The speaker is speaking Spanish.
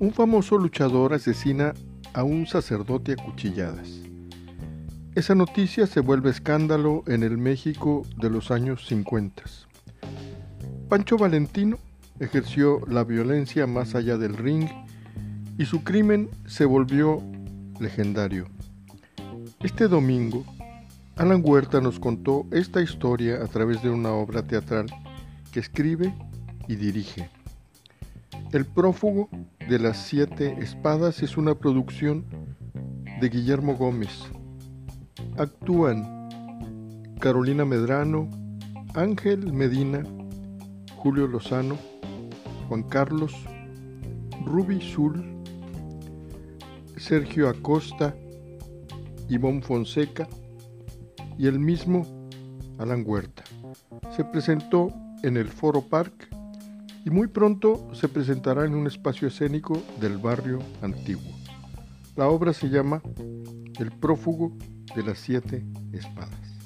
Un famoso luchador asesina a un sacerdote a cuchilladas. Esa noticia se vuelve escándalo en el México de los años 50. Pancho Valentino ejerció la violencia más allá del ring y su crimen se volvió legendario. Este domingo, Alan Huerta nos contó esta historia a través de una obra teatral que escribe y dirige. El prófugo de las siete espadas es una producción de Guillermo Gómez. Actúan Carolina Medrano, Ángel Medina, Julio Lozano, Juan Carlos, Ruby Zul, Sergio Acosta, Ivonne Fonseca y el mismo Alan Huerta. Se presentó en el Foro Park y muy pronto se presentará en un espacio escénico del barrio antiguo. La obra se llama El prófugo de las siete espadas.